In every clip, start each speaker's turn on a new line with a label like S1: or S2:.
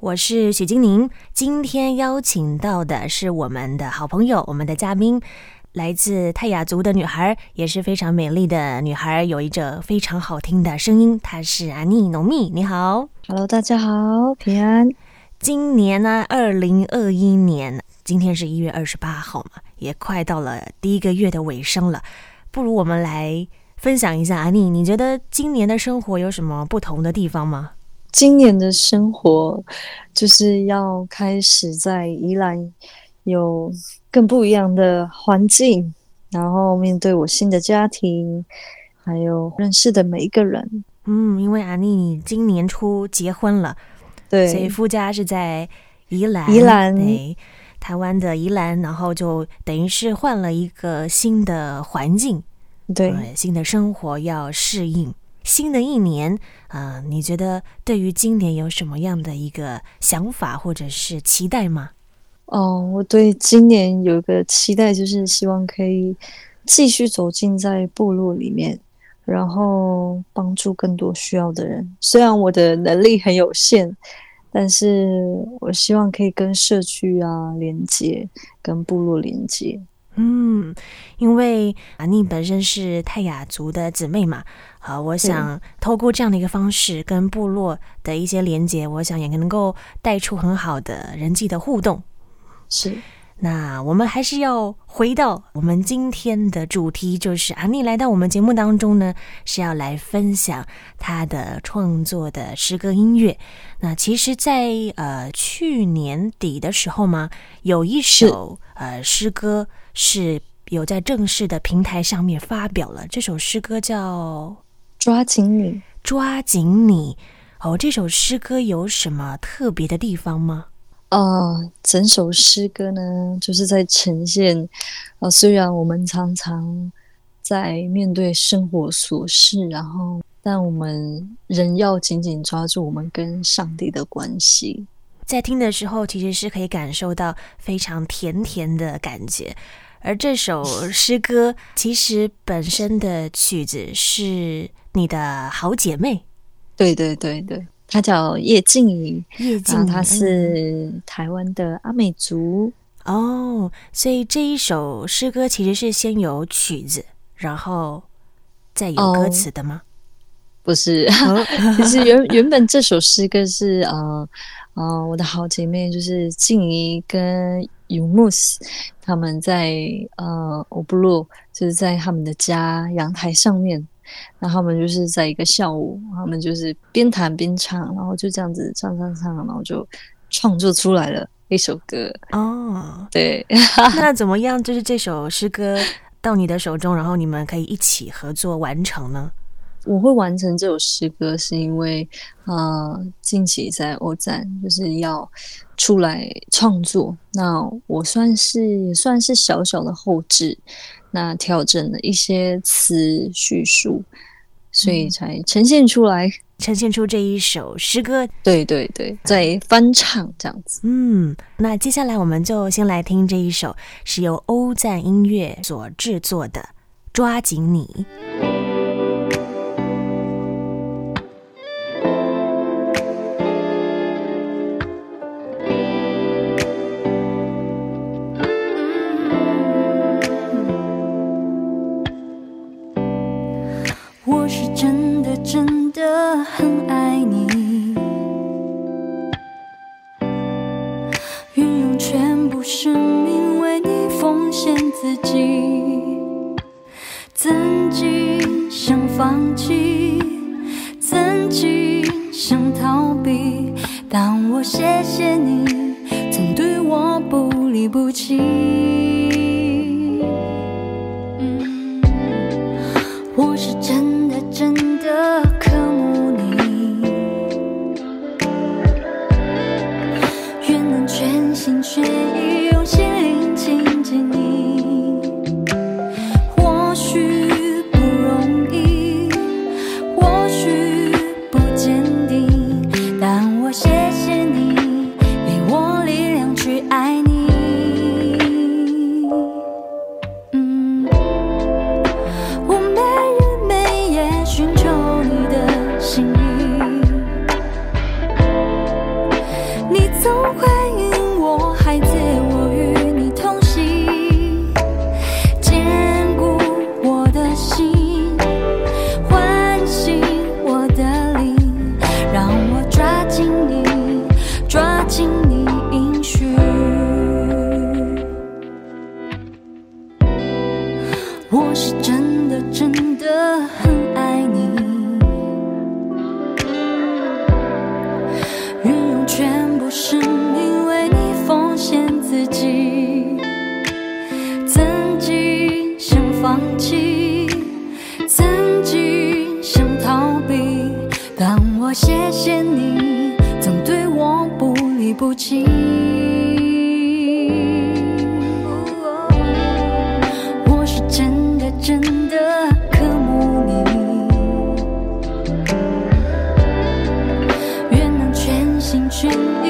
S1: 我是许金宁。今天邀请到的是我们的好朋友，我们的嘉宾，来自泰雅族的女孩，也是非常美丽的女孩，有一着非常好听的声音。她是阿妮农蜜，你好
S2: ，Hello，大家好，平安。
S1: 今年呢，二零二一年，今天是一月二十八号嘛，也快到了第一个月的尾声了。不如我们来分享一下，阿妮，你觉得今年的生活有什么不同的地方吗？
S2: 今年的生活就是要开始在宜兰有更不一样的环境，然后面对我新的家庭，还有认识的每一个人。
S1: 嗯，因为阿妮你今年初结婚了。
S2: 对，
S1: 所以夫家是在宜兰，
S2: 宜兰，
S1: 对，台湾的宜兰，然后就等于是换了一个新的环境，
S2: 对，
S1: 新的生活要适应。新的一年，啊、呃，你觉得对于今年有什么样的一个想法或者是期待吗？
S2: 哦，我对今年有一个期待，就是希望可以继续走进在部落里面。然后帮助更多需要的人。虽然我的能力很有限，但是我希望可以跟社区啊连接，跟部落连接。
S1: 嗯，因为阿妮本身是泰雅族的姊妹嘛，啊，我想透过这样的一个方式跟部落的一些连接，我想也能够带出很好的人际的互动。
S2: 是。
S1: 那我们还是要回到我们今天的主题，就是阿妮来到我们节目当中呢，是要来分享她的创作的诗歌音乐。那其实在，在呃去年底的时候嘛，有一首呃诗歌是有在正式的平台上面发表了。这首诗歌叫《
S2: 抓紧你》，
S1: 抓紧你。哦，这首诗歌有什么特别的地方吗？
S2: 呃，整首诗歌呢，就是在呈现，呃，虽然我们常常在面对生活琐事，然后，但我们仍要紧紧抓住我们跟上帝的关系。
S1: 在听的时候，其实是可以感受到非常甜甜的感觉。而这首诗歌其实本身的曲子是你的好姐妹，
S2: 对对对对。她叫叶静怡，
S1: 叶静怡，
S2: 他是台湾的阿美族
S1: 哦。所以这一首诗歌其实是先有曲子，然后再有歌词的吗？
S2: 哦、不是，其实原原本这首诗歌是呃呃，我的好姐妹就是静怡跟尤木斯，他们在呃欧布洛，就是在他们的家阳台上面。然后他们就是在一个下午，他们就是边弹边唱，然后就这样子唱唱唱，然后就创作出来了一首歌。
S1: 哦，
S2: 对，
S1: 那怎么样？就是这首诗歌到你的手中，然后你们可以一起合作完成呢？
S2: 我会完成这首诗歌，是因为呃，近期在欧战就是要出来创作，那我算是也算是小小的后置。那调整了一些词叙述，所以才呈现出来，嗯、
S1: 呈现出这一首诗歌。
S2: 对对对，在翻唱这样子。
S1: 嗯，那接下来我们就先来听这一首是由欧赞音乐所制作的《抓紧你》。
S3: 很爱你。运用全部生命为你奉献自己。曾经想放弃曾经想逃避但我谢谢你曾对我不离不弃。
S4: 我是真 watching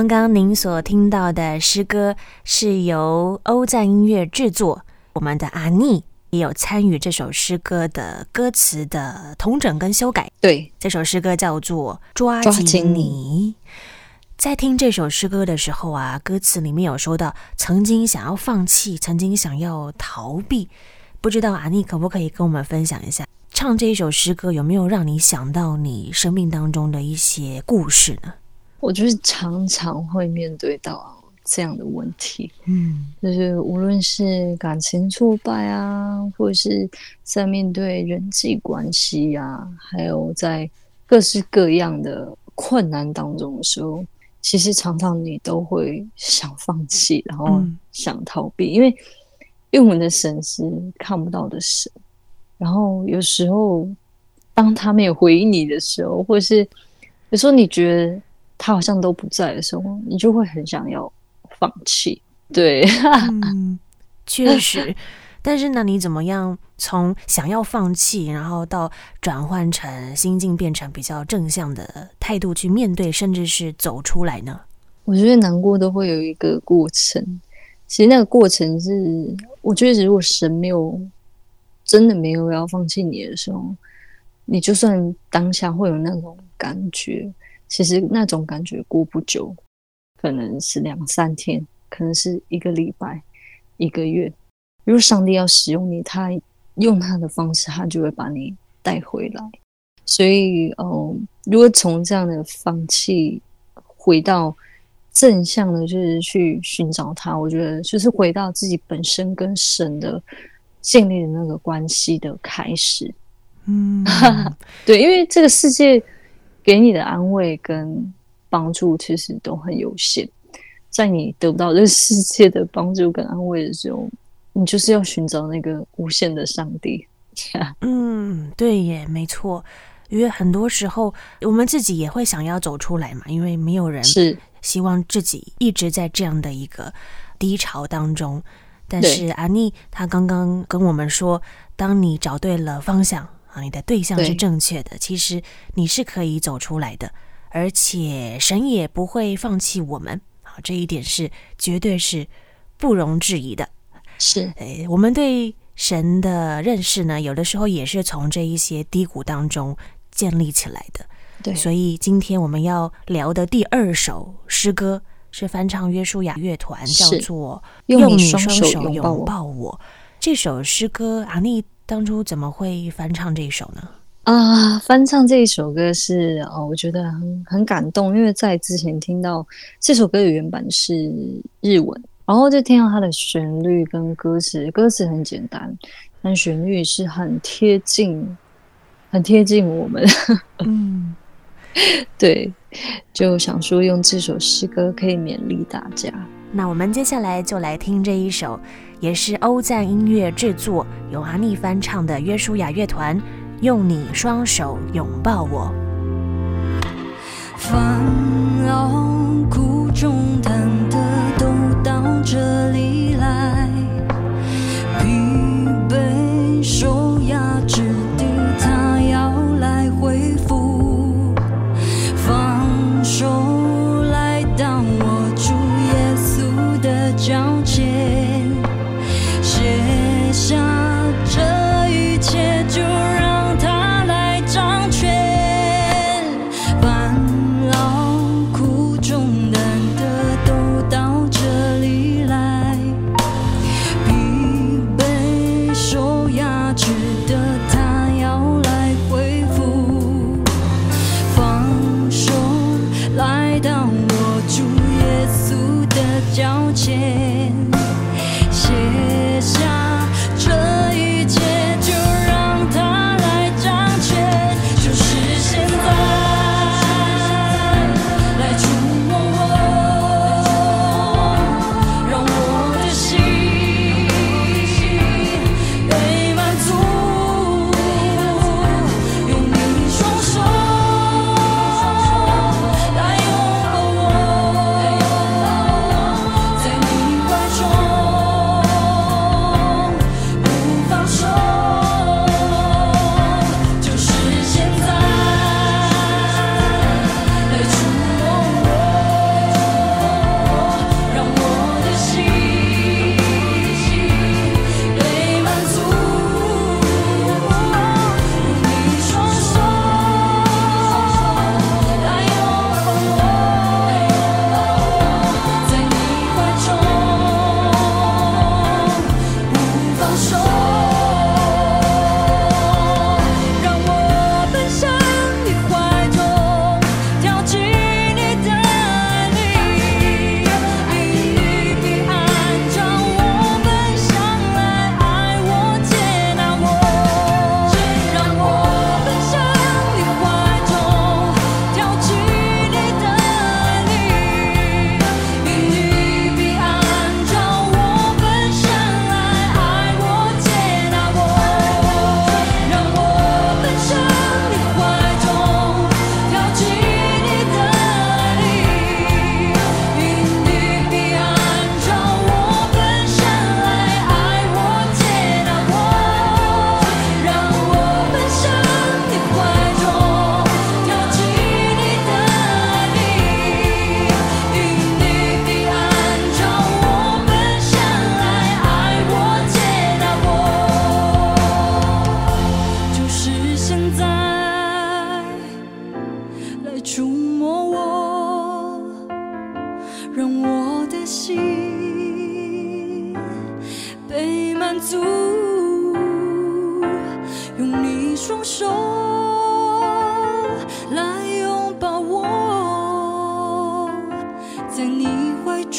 S4: 刚刚您所听到的诗歌是由欧赞音乐制作，我们的阿妮也有参与这首诗歌的歌词的同整跟修改。
S2: 对，
S4: 这首诗歌叫做《抓紧你》。在听这首诗歌的时候啊，歌词里面有说到曾经想要放弃，曾经想要逃避，不知道阿妮可不可以跟我们分享一下，唱这一首诗歌有没有让你想到你生命当中的一些故事呢？
S2: 我就是常常会面对到这样的问题，
S4: 嗯，
S2: 就是无论是感情挫败啊，或者是在面对人际关系啊，还有在各式各样的困难当中的时候，其实常常你都会想放弃，然后想逃避，嗯、因为因为我们的神是看不到的神，然后有时候当他没有回应你的时候，或者是有时候你觉得。他好像都不在的时候，你就会很想要放弃。对，
S4: 嗯，确实。但是呢，你怎么样从想要放弃，然后到转换成心境变成比较正向的态度去面对，甚至是走出来呢？
S2: 我觉得难过都会有一个过程。其实那个过程是，我觉得如果神没有真的没有要放弃你的时候，你就算当下会有那种感觉。其实那种感觉过不久，可能是两三天，可能是一个礼拜、一个月。如果上帝要使用你，他用他的方式，他就会把你带回来。所以，哦，如果从这样的放弃回到正向的，就是去寻找他，我觉得就是回到自己本身跟神的建立的那个关系的开始。嗯，对，因为这个世界给你的安慰跟帮助其实都很有限，在你得不到这个世界的帮助跟安慰的时候，你就是要寻找那个无限的上帝。
S1: 嗯，对耶，没错。因为很多时候我们自己也会想要走出来嘛，因为没有人是希望自己一直在这样的一个低潮当中。但是阿妮她刚刚跟我们说，当你找对了方向啊，你的对象是正确的，其实你是可以走出来的，而且神也不会放弃我们啊，这一点是绝对是不容置疑的。
S2: 是，
S1: 诶，我们对神的认识呢，有的时候也是从这一些低谷当中建立起来的，
S2: 对，
S1: 所以今天我们要聊的第二首诗歌是翻唱约书亚乐团，叫做《用你双手拥抱我》。这首诗歌，阿妮当初怎么会翻唱这一首呢？
S2: 啊，翻唱这一首歌是哦，我觉得很很感动，因为在之前听到这首歌的原版是日文，然后就听到它的旋律跟歌词，歌词很简单，但旋律是很贴近。很贴近我们，嗯，对，就想说用这首诗歌可以勉励大家。
S1: 那我们接下来就来听这一首，也是欧赞音乐制作，由阿丽翻唱的约书亚乐团《用你双手拥抱我》。
S4: 烦恼苦重担的都到这里来，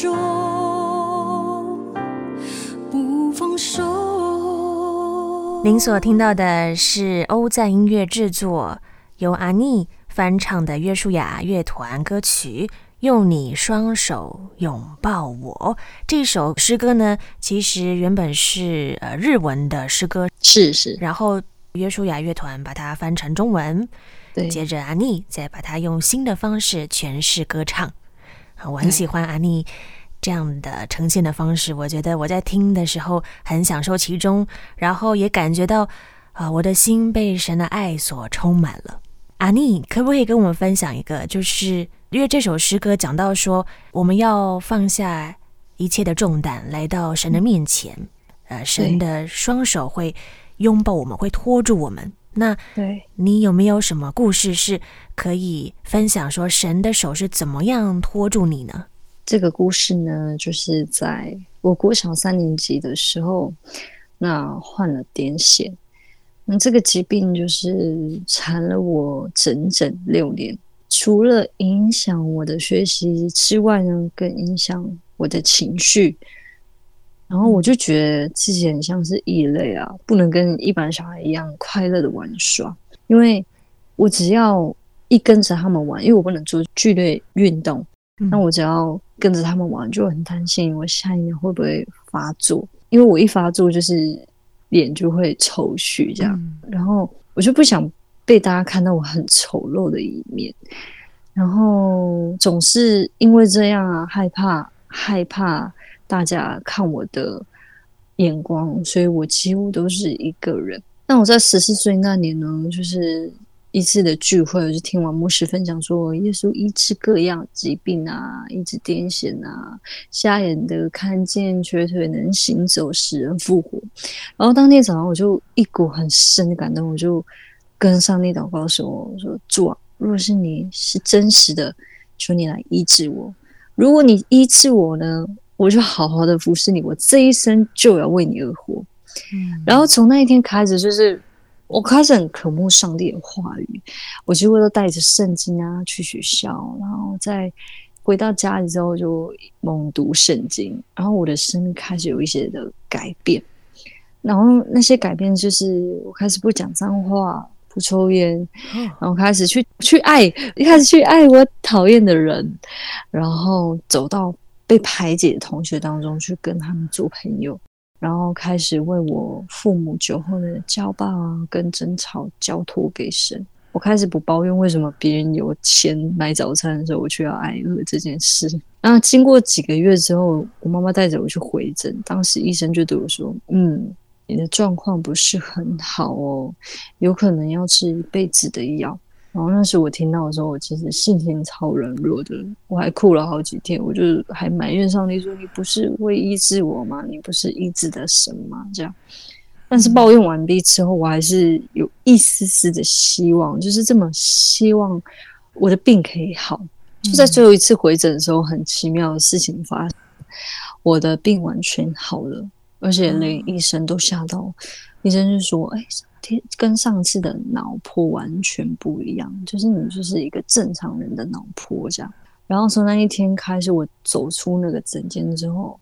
S4: 中不放手。
S1: 您所听到的是欧赞音乐制作，由阿妮翻唱的约书亚乐团歌曲。用你双手拥抱我，这首诗歌呢，其实原本是呃日文的诗歌，
S2: 是是，
S1: 然后约书亚乐团把它翻成中文，
S2: 对，
S1: 接着阿妮再把它用新的方式诠释歌唱。啊，我很喜欢阿妮这样的呈现的方式，我觉得我在听的时候很享受其中，然后也感觉到啊，我的心被神的爱所充满了。阿妮，可不可以跟我们分享一个，就是？因为这首诗歌讲到说，我们要放下一切的重担，来到神的面前。呃，神的双手会拥抱我们，会托住我们。那，
S2: 对，
S1: 你有没有什么故事是可以分享？说神的手是怎么样托住你呢？
S2: 这个故事呢，就是在我国小三年级的时候，那患了癫痫。那这个疾病就是缠了我整整六年。除了影响我的学习之外呢，更影响我的情绪。然后我就觉得自己很像是异类啊，不能跟一般小孩一样快乐的玩耍。因为我只要一跟着他们玩，因为我不能做剧烈运动，嗯、那我只要跟着他们玩，就很担心我下一秒会不会发作。因为我一发作就是脸就会抽搐这样，嗯、然后我就不想。被大家看到我很丑陋的一面，然后总是因为这样啊，害怕害怕大家看我的眼光，所以我几乎都是一个人。那我在十四岁那年呢，就是一次的聚会，我就听完牧师分享说，耶稣医治各样疾病啊，医治癫痫啊，瞎眼的看见，瘸腿能行走，使人复活。然后当天早上，我就一股很深的感动，我就。跟上帝祷告说：“我说主啊，如果是你是真实的，求你来医治我。如果你医治我呢，我就好好的服侍你，我这一生就要为你而活。嗯，然后从那一天开始，就是我开始很渴慕上帝的话语，我几乎都带着圣经啊去学校，然后在回到家里之后就猛读圣经，然后我的生命开始有一些的改变。然后那些改变就是我开始不讲脏话。”不抽烟，然后开始去去爱，一开始去爱我讨厌的人，然后走到被排挤的同学当中去跟他们做朋友，然后开始为我父母酒后的家暴啊跟争吵交托给神。我开始不抱怨为什么别人有钱买早餐的时候我却要挨饿这件事。那经过几个月之后，我妈妈带着我去回诊，当时医生就对我说：“嗯。”你的状况不是很好哦，有可能要吃一辈子的药。然后那时我听到的时候，我其实心情超软弱的，我还哭了好几天。我就还埋怨上帝说：“你不是会医治我吗？你不是医治的神吗？”这样。但是抱怨完毕之后，我还是有一丝丝的希望，就是这么希望我的病可以好。就在最后一次回诊的时候，很奇妙的事情发生，我的病完全好了。而且连医生都吓到，嗯、医生就说：“哎，跟上次的脑波完全不一样，就是你就是一个正常人的脑波这样。”然后从那一天开始，我走出那个诊间之后，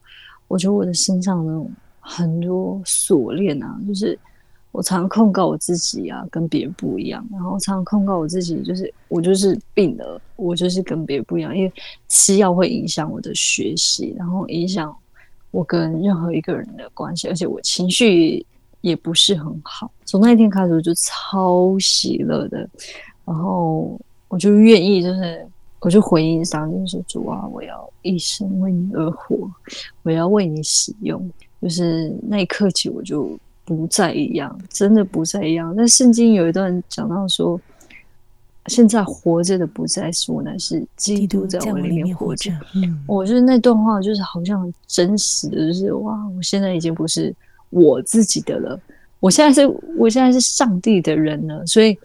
S2: 我觉得我的身上那种很多锁链啊，就是我常控告我自己啊，跟别人不一样。然后常常控告我自己，就是我就是病了，我就是跟别人不一样，因为吃药会影响我的学习，然后影响。我跟任何一个人的关系，而且我情绪也不是很好。从那一天开始，我就超喜乐的，然后我就愿意，就是我就回应上帝，就是说主啊，我要一生为你而活，我要为你使用。就是那一刻起，我就不再一样，真的不再一样。但圣经有一段讲到说。现在活着的不再是我，乃是基督在我里面活着。嗯，我觉得那段话就是好像很真实的，就是哇，我现在已经不是我自己的了，我现在是，我现在是上帝的人了。所以，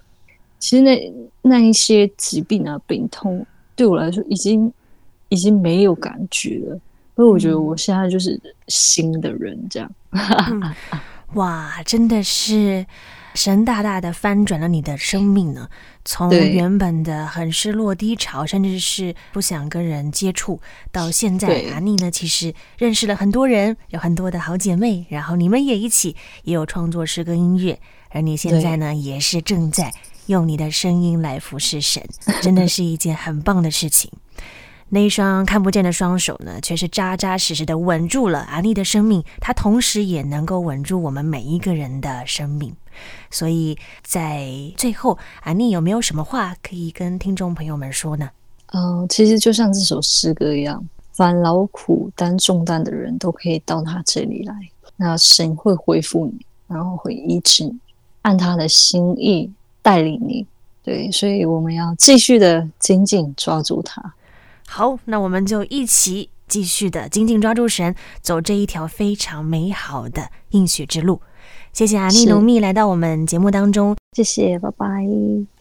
S2: 其实那那一些疾病啊、病痛，对我来说已经已经没有感觉了，所以我觉得我现在就是新的人这
S1: 样。哇，真的是神大大的翻转了你的生命呢！从原本的很失落低潮，甚至是不想跟人接触，到现在阿妮呢，其实认识了很多人，有很多的好姐妹，然后你们也一起也有创作诗歌音乐，而你现在呢，也是正在用你的声音来服侍神，真的是一件很棒的事情。那一双看不见的双手呢，却是扎扎实实的稳住了阿妮的生命，它同时也能够稳住我们每一个人的生命。所以在最后，阿妮有没有什么话可以跟听众朋友们说呢？
S2: 嗯、其实就像这首诗歌一样，凡劳苦担重担的人都可以到他这里来，那神会恢复你，然后会医治你，按他的心意带领你。对，所以我们要继续的紧紧抓住他。
S1: 好，那我们就一起继续的紧紧抓住神，走这一条非常美好的应许之路。谢谢阿丽奴蜜来到我们节目当中，
S2: 谢谢，拜拜。